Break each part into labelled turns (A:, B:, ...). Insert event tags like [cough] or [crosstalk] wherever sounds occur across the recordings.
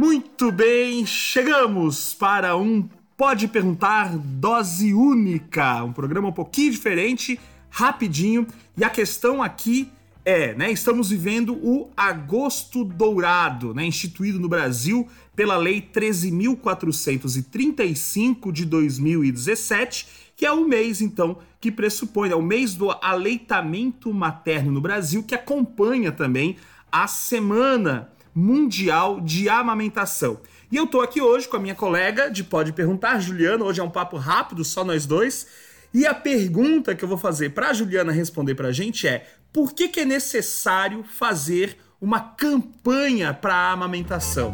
A: Muito bem, chegamos para um Pode Perguntar Dose Única, um programa um pouquinho diferente, rapidinho, e a questão aqui é, né, estamos vivendo o Agosto Dourado, né, instituído no Brasil pela Lei 13.435 de 2017, que é o mês, então, que pressupõe, é o mês do aleitamento materno no Brasil, que acompanha também a Semana Mundial de Amamentação. E eu tô aqui hoje com a minha colega de Pode Perguntar, Juliana. Hoje é um papo rápido, só nós dois. E a pergunta que eu vou fazer para Juliana responder para a gente é: por que, que é necessário fazer uma campanha para a amamentação?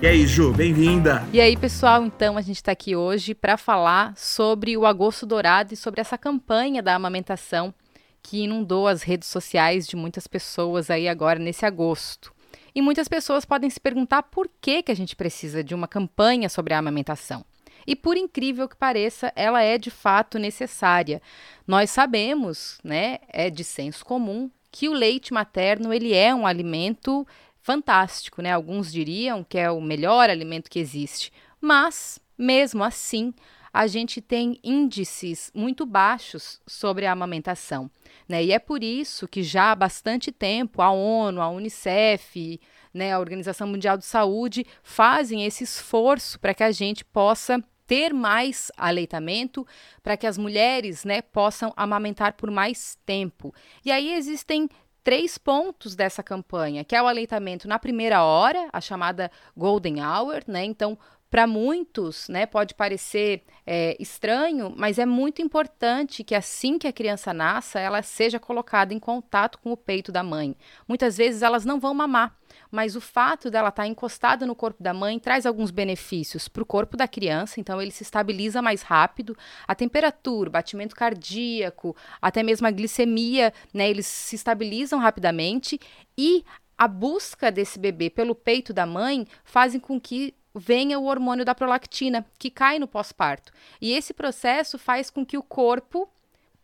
A: E aí, Ju, bem-vinda.
B: E aí, pessoal, então a gente está aqui hoje para falar sobre o Agosto Dourado e sobre essa campanha da amamentação que inundou as redes sociais de muitas pessoas aí agora nesse agosto. E muitas pessoas podem se perguntar por que, que a gente precisa de uma campanha sobre a amamentação. E por incrível que pareça, ela é de fato necessária. Nós sabemos, né, é de senso comum, que o leite materno ele é um alimento fantástico, né? Alguns diriam que é o melhor alimento que existe. Mas, mesmo assim, a gente tem índices muito baixos sobre a amamentação. Né? E é por isso que já há bastante tempo a ONU, a Unicef, né, a Organização Mundial de Saúde fazem esse esforço para que a gente possa ter mais aleitamento, para que as mulheres né, possam amamentar por mais tempo. E aí existem três pontos dessa campanha, que é o aleitamento na primeira hora, a chamada golden hour, né? Então, para muitos, né, pode parecer é, estranho, mas é muito importante que assim que a criança nasça, ela seja colocada em contato com o peito da mãe. Muitas vezes elas não vão mamar, mas o fato dela estar tá encostada no corpo da mãe traz alguns benefícios para o corpo da criança, então ele se estabiliza mais rápido, a temperatura, o batimento cardíaco, até mesmo a glicemia, né, eles se estabilizam rapidamente e a busca desse bebê pelo peito da mãe fazem com que venha o hormônio da prolactina, que cai no pós-parto. E esse processo faz com que o corpo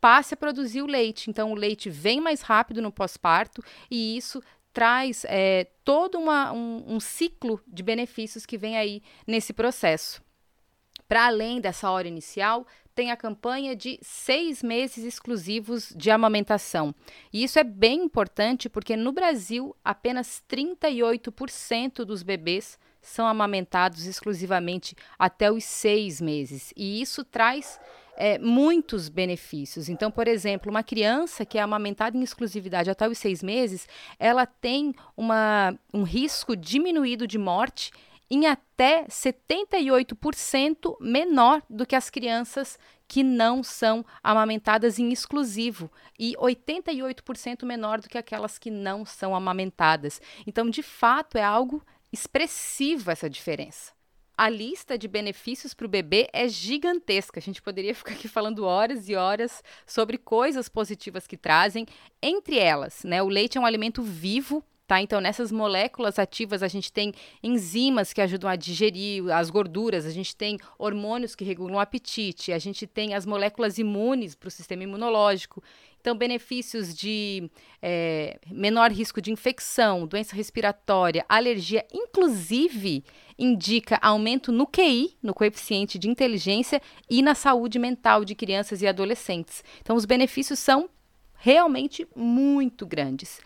B: passe a produzir o leite. Então, o leite vem mais rápido no pós-parto e isso traz é, todo uma, um, um ciclo de benefícios que vem aí nesse processo. Para além dessa hora inicial, tem a campanha de seis meses exclusivos de amamentação. E isso é bem importante porque no Brasil, apenas 38% dos bebês são amamentados exclusivamente até os seis meses. E isso traz é, muitos benefícios. Então, por exemplo, uma criança que é amamentada em exclusividade até os seis meses, ela tem uma, um risco diminuído de morte em até 78% menor do que as crianças que não são amamentadas em exclusivo e 88% menor do que aquelas que não são amamentadas. Então, de fato, é algo expressiva essa diferença. A lista de benefícios para o bebê é gigantesca. A gente poderia [laughs] ficar aqui falando horas e horas sobre coisas positivas que trazem. Entre elas, né, o leite é um alimento vivo Tá? Então, nessas moléculas ativas, a gente tem enzimas que ajudam a digerir as gorduras, a gente tem hormônios que regulam o apetite, a gente tem as moléculas imunes para o sistema imunológico. Então, benefícios de é, menor risco de infecção, doença respiratória, alergia, inclusive indica aumento no QI, no coeficiente de inteligência, e na saúde mental de crianças e adolescentes. Então, os benefícios são realmente muito grandes.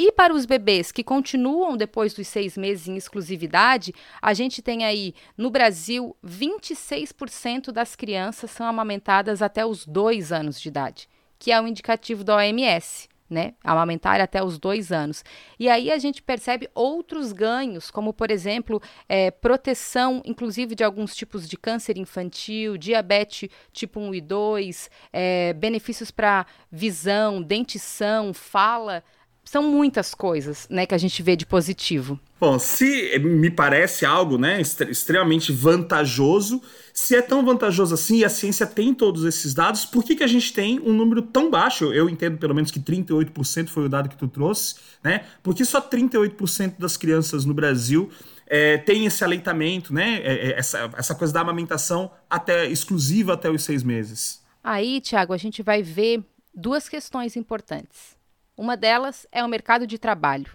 B: E para os bebês que continuam depois dos seis meses em exclusividade, a gente tem aí no Brasil 26% das crianças são amamentadas até os dois anos de idade, que é o indicativo da OMS. Né, amamentar até os dois anos. E aí a gente percebe outros ganhos, como, por exemplo, é, proteção, inclusive, de alguns tipos de câncer infantil, diabetes tipo 1 e 2, é, benefícios para visão, dentição, fala são muitas coisas, né, que a gente vê de positivo.
A: Bom, se me parece algo, né, extremamente vantajoso, se é tão vantajoso assim e a ciência tem todos esses dados, por que, que a gente tem um número tão baixo? Eu entendo pelo menos que 38% foi o dado que tu trouxe, né? Porque só 38% das crianças no Brasil é, tem esse aleitamento, né? É, é, essa, essa coisa da amamentação até exclusiva até os seis meses.
B: Aí, Tiago, a gente vai ver duas questões importantes. Uma delas é o mercado de trabalho.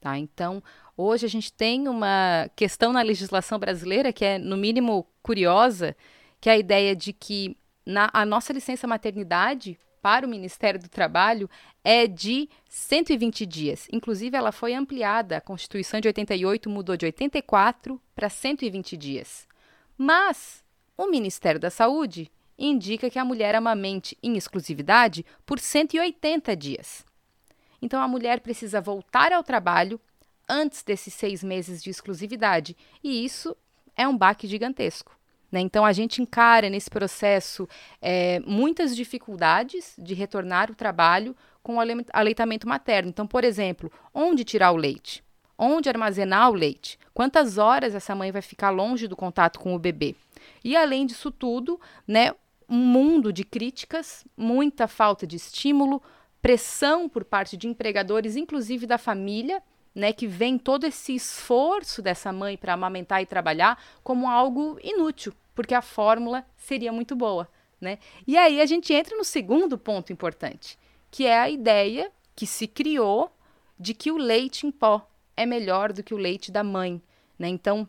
B: Tá? Então, hoje a gente tem uma questão na legislação brasileira que é, no mínimo, curiosa, que é a ideia de que na, a nossa licença maternidade para o Ministério do Trabalho é de 120 dias. Inclusive, ela foi ampliada. A Constituição de 88 mudou de 84 para 120 dias. Mas o Ministério da Saúde indica que a mulher amamente em exclusividade por 180 dias. Então, a mulher precisa voltar ao trabalho antes desses seis meses de exclusividade, e isso é um baque gigantesco. Né? Então, a gente encara nesse processo é, muitas dificuldades de retornar o trabalho com o aleitamento materno. Então, por exemplo, onde tirar o leite? Onde armazenar o leite? Quantas horas essa mãe vai ficar longe do contato com o bebê? E além disso tudo, né, um mundo de críticas, muita falta de estímulo, pressão por parte de empregadores, inclusive da família, né, que vem todo esse esforço dessa mãe para amamentar e trabalhar como algo inútil, porque a fórmula seria muito boa. Né? E aí a gente entra no segundo ponto importante, que é a ideia que se criou de que o leite em pó é melhor do que o leite da mãe. Né? Então,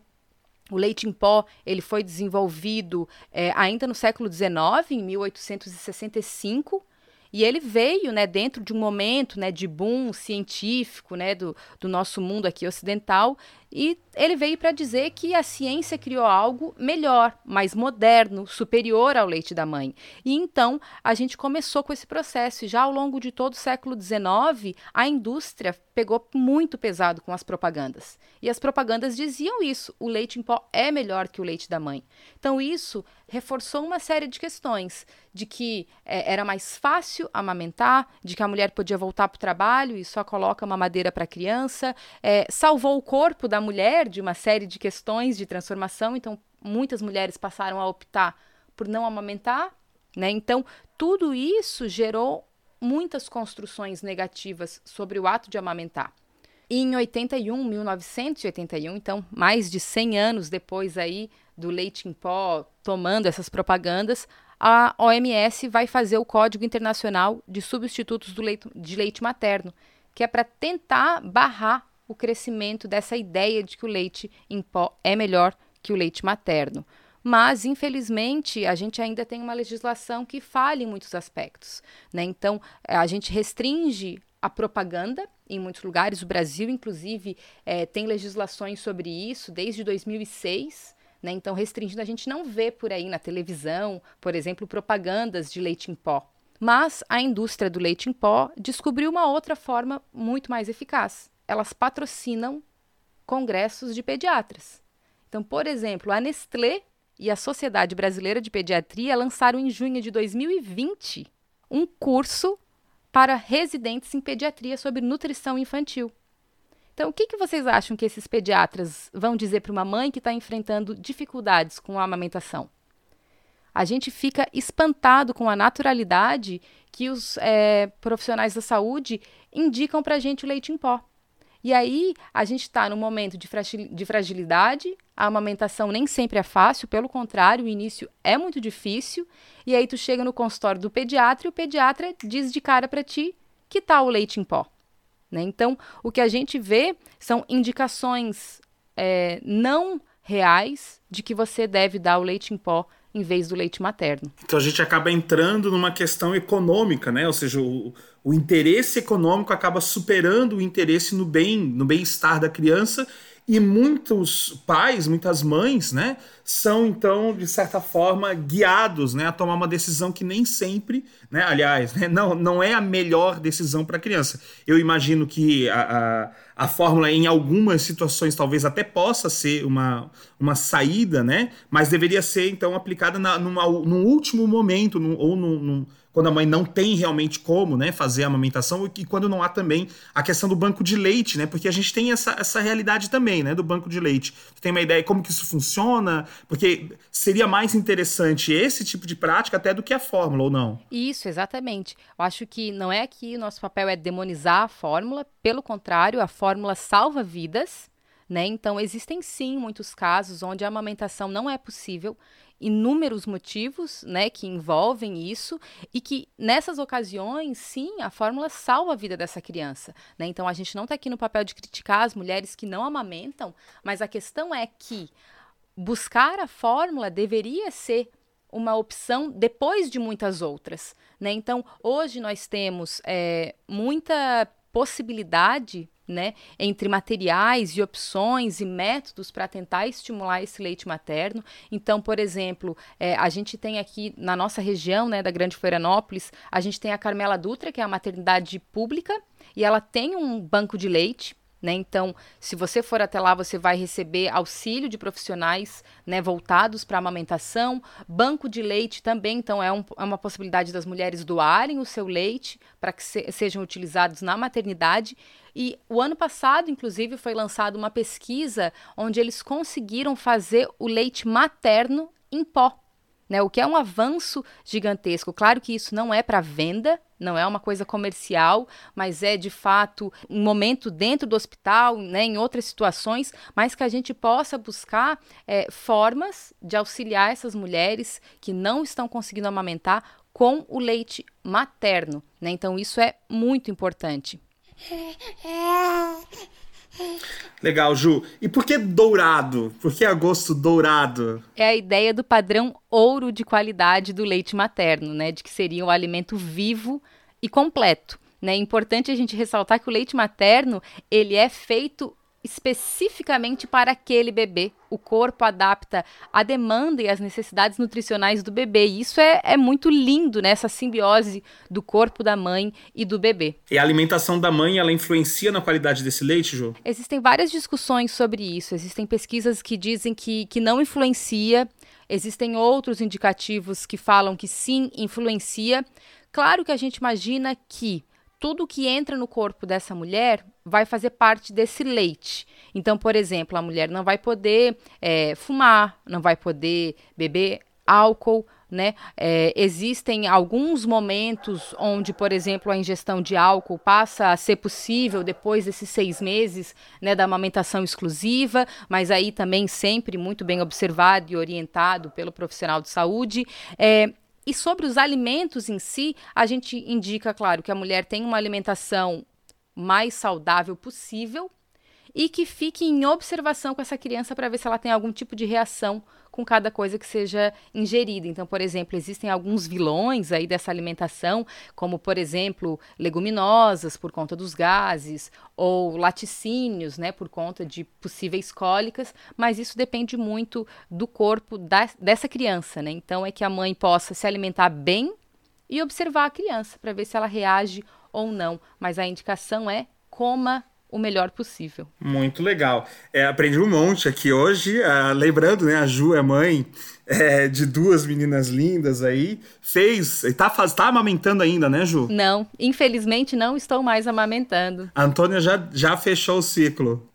B: o leite em pó ele foi desenvolvido é, ainda no século XIX, em 1865, e ele veio, né, dentro de um momento, né, de boom científico, né, do, do nosso mundo aqui ocidental, e ele veio para dizer que a ciência criou algo melhor, mais moderno, superior ao leite da mãe. E então a gente começou com esse processo, e já ao longo de todo o século XIX, a indústria pegou muito pesado com as propagandas. E as propagandas diziam isso: o leite em pó é melhor que o leite da mãe. Então isso reforçou uma série de questões de que é, era mais fácil amamentar, de que a mulher podia voltar para o trabalho e só coloca uma madeira para a criança, é, salvou o corpo da mulher de uma série de questões de transformação, então muitas mulheres passaram a optar por não amamentar, né? Então, tudo isso gerou muitas construções negativas sobre o ato de amamentar. E em 81, 1981, então mais de 100 anos depois aí do leite em pó tomando essas propagandas, a OMS vai fazer o Código Internacional de Substitutos do leite, de Leite Materno, que é para tentar barrar o crescimento dessa ideia de que o leite em pó é melhor que o leite materno. Mas, infelizmente, a gente ainda tem uma legislação que falha em muitos aspectos. Né? Então, a gente restringe a propaganda em muitos lugares. O Brasil, inclusive, é, tem legislações sobre isso desde 2006. Né? Então, restringindo, a gente não vê por aí na televisão, por exemplo, propagandas de leite em pó. Mas a indústria do leite em pó descobriu uma outra forma muito mais eficaz, elas patrocinam congressos de pediatras. Então, por exemplo, a Nestlé e a Sociedade Brasileira de Pediatria lançaram em junho de 2020 um curso para residentes em pediatria sobre nutrição infantil. Então, o que, que vocês acham que esses pediatras vão dizer para uma mãe que está enfrentando dificuldades com a amamentação? A gente fica espantado com a naturalidade que os é, profissionais da saúde indicam para a gente o leite em pó. E aí a gente está num momento de, de fragilidade, a amamentação nem sempre é fácil, pelo contrário, o início é muito difícil. E aí tu chega no consultório do pediatra e o pediatra diz de cara para ti que tal o leite em pó. Né? Então, o que a gente vê são indicações é, não reais de que você deve dar o leite em pó em vez do leite materno.
A: Então a gente acaba entrando numa questão econômica, né? Ou seja, o, o interesse econômico acaba superando o interesse no bem, no bem-estar da criança e muitos pais, muitas mães, né, são então de certa forma guiados, né, a tomar uma decisão que nem sempre, né, aliás, né, não, não é a melhor decisão para a criança. Eu imagino que a, a, a, fórmula em algumas situações talvez até possa ser uma, uma saída, né, mas deveria ser então aplicada na, numa, num último momento, num, ou num, num quando a mãe não tem realmente como né, fazer a amamentação e quando não há também a questão do banco de leite, né? Porque a gente tem essa, essa realidade também, né? Do banco de leite. tem uma ideia de como que isso funciona? Porque seria mais interessante esse tipo de prática até do que a fórmula, ou não?
B: Isso, exatamente. Eu acho que não é que o nosso papel é demonizar a fórmula, pelo contrário, a fórmula salva vidas, né? Então, existem sim muitos casos onde a amamentação não é possível inúmeros motivos, né, que envolvem isso e que nessas ocasiões, sim, a fórmula salva a vida dessa criança, né? Então a gente não está aqui no papel de criticar as mulheres que não amamentam, mas a questão é que buscar a fórmula deveria ser uma opção depois de muitas outras, né? Então hoje nós temos é, muita possibilidade né, entre materiais e opções e métodos para tentar estimular esse leite materno. Então, por exemplo, é, a gente tem aqui na nossa região, né, da Grande Florianópolis, a gente tem a Carmela Dutra, que é a maternidade pública, e ela tem um banco de leite né? Então, se você for até lá, você vai receber auxílio de profissionais né, voltados para amamentação, banco de leite também, então é, um, é, uma possibilidade das mulheres doarem o seu leite para que se, sejam utilizados na maternidade. E o ano passado, inclusive, foi lançada uma pesquisa onde eles conseguiram fazer o leite materno em pó. Né, o que é um avanço gigantesco. Claro que isso não é para venda, não é uma coisa comercial, mas é de fato um momento dentro do hospital, né, em outras situações, mas que a gente possa buscar é, formas de auxiliar essas mulheres que não estão conseguindo amamentar com o leite materno. Né? Então, isso é muito importante.
A: Legal, Ju. E por que dourado? Por que agosto dourado?
B: É a ideia do padrão ouro de qualidade do leite materno, né? De que seria um alimento vivo e completo. Né? É importante a gente ressaltar que o leite materno ele é feito especificamente para aquele bebê. O corpo adapta a demanda e as necessidades nutricionais do bebê. E isso é, é muito lindo, né? Essa simbiose do corpo da mãe e do bebê.
A: E a alimentação da mãe, ela influencia na qualidade desse leite, Ju?
B: Existem várias discussões sobre isso. Existem pesquisas que dizem que, que não influencia. Existem outros indicativos que falam que sim, influencia. Claro que a gente imagina que tudo que entra no corpo dessa mulher vai fazer parte desse leite. Então, por exemplo, a mulher não vai poder é, fumar, não vai poder beber álcool, né? É, existem alguns momentos onde, por exemplo, a ingestão de álcool passa a ser possível depois desses seis meses né, da amamentação exclusiva, mas aí também sempre muito bem observado e orientado pelo profissional de saúde. É, e sobre os alimentos em si, a gente indica, claro, que a mulher tem uma alimentação mais saudável possível e que fique em observação com essa criança para ver se ela tem algum tipo de reação com cada coisa que seja ingerida. Então, por exemplo, existem alguns vilões aí dessa alimentação, como por exemplo, leguminosas por conta dos gases ou laticínios, né, por conta de possíveis cólicas, mas isso depende muito do corpo da, dessa criança, né? Então é que a mãe possa se alimentar bem e observar a criança para ver se ela reage ou não, mas a indicação é coma o melhor possível.
A: Muito legal. É, aprendi um monte aqui hoje. Uh, lembrando, né, a Ju é mãe é, de duas meninas lindas aí. Fez. Tá, faz, tá amamentando ainda, né, Ju?
B: Não, infelizmente não estou mais amamentando.
A: A Antônia já, já fechou o ciclo.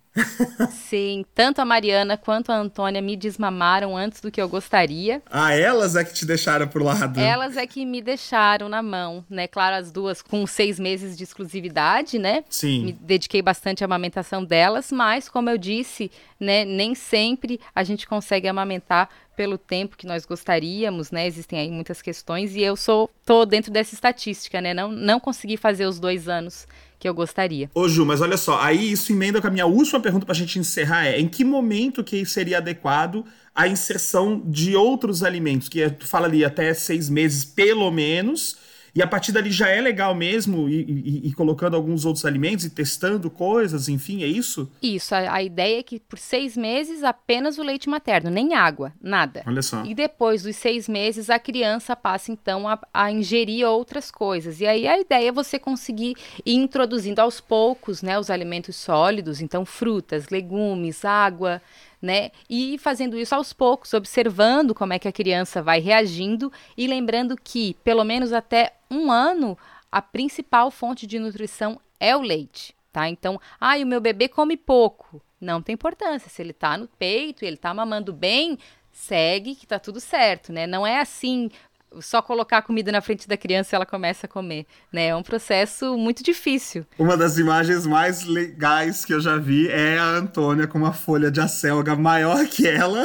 B: Sim, tanto a Mariana quanto a Antônia me desmamaram antes do que eu gostaria.
A: Ah, elas é que te deixaram pro lado.
B: Elas é que me deixaram na mão, né? Claro, as duas com seis meses de exclusividade, né?
A: Sim.
B: Me dediquei bastante à amamentação delas, mas, como eu disse, né, nem sempre a gente consegue amamentar pelo tempo que nós gostaríamos, né? Existem aí muitas questões e eu sou tô dentro dessa estatística, né? Não, não consegui fazer os dois anos que eu gostaria.
A: Ô Ju, mas olha só, aí isso emenda com a minha última pergunta para a gente encerrar é, em que momento que seria adequado a inserção de outros alimentos, que é, tu fala ali até seis meses pelo menos, e a partir dali já é legal mesmo ir, ir, colocando alguns outros alimentos e testando coisas, enfim, é isso?
B: Isso, a, a, ideia é que por seis meses apenas o leite materno, nem água, nada.
A: Olha só.
B: E depois dos seis meses a criança passa então a, a ingerir outras coisas. E aí a ideia é você conseguir ir introduzindo aos poucos né, os alimentos sólidos, então frutas, legumes, água, né? E fazendo isso aos poucos, observando como é que a criança vai reagindo e lembrando que, pelo menos até um ano, a principal fonte de nutrição é o leite, tá? Então, ah, o meu bebê come pouco. Não tem importância. Se ele tá no peito e ele tá mamando bem, segue que tá tudo certo, né? Não é assim só colocar comida na frente da criança e ela começa a comer, né? É um processo muito difícil.
A: Uma das imagens mais legais que eu já vi é a Antônia com uma folha de acelga maior que ela,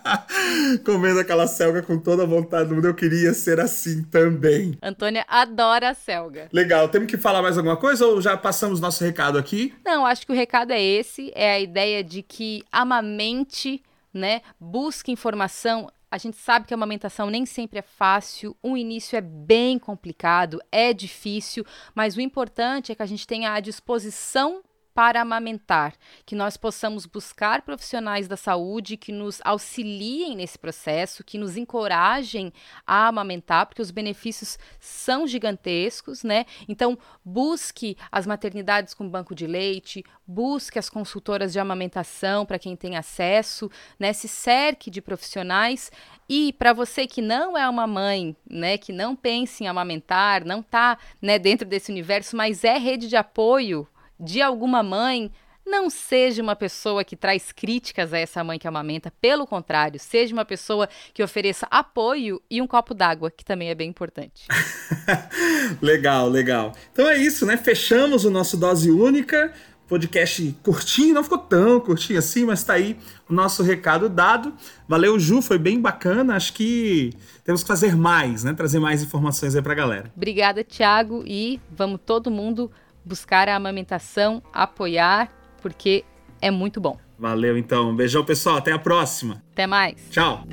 A: [laughs] comendo aquela selga com toda a vontade do mundo. Eu queria ser assim também.
B: Antônia adora a selga.
A: Legal. Temos que falar mais alguma coisa ou já passamos nosso recado aqui?
B: Não, acho que o recado é esse, é a ideia de que amamente né? Busque informação. A gente sabe que a amamentação nem sempre é fácil, o início é bem complicado, é difícil, mas o importante é que a gente tenha à disposição para amamentar, que nós possamos buscar profissionais da saúde que nos auxiliem nesse processo, que nos encorajem a amamentar, porque os benefícios são gigantescos, né? Então, busque as maternidades com banco de leite, busque as consultoras de amamentação para quem tem acesso, né? Se cerque de profissionais e para você que não é uma mãe, né, que não pensa em amamentar, não está né, dentro desse universo, mas é rede de apoio de alguma mãe, não seja uma pessoa que traz críticas a essa mãe que amamenta, pelo contrário, seja uma pessoa que ofereça apoio e um copo d'água, que também é bem importante. [laughs]
A: legal, legal. Então é isso, né? Fechamos o nosso dose única. Podcast curtinho, não ficou tão curtinho assim, mas tá aí o nosso recado dado. Valeu, Ju, foi bem bacana. Acho que temos que fazer mais, né? Trazer mais informações aí pra galera.
B: Obrigada, Thiago, e vamos todo mundo buscar a amamentação, apoiar, porque é muito bom.
A: Valeu então. Um beijão, pessoal. Até a próxima.
B: Até mais.
A: Tchau.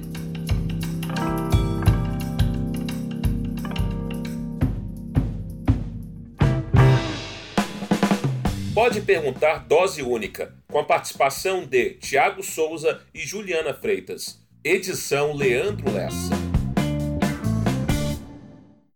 C: Pode perguntar dose única, com a participação de Tiago Souza e Juliana Freitas. Edição Leandro Lessa.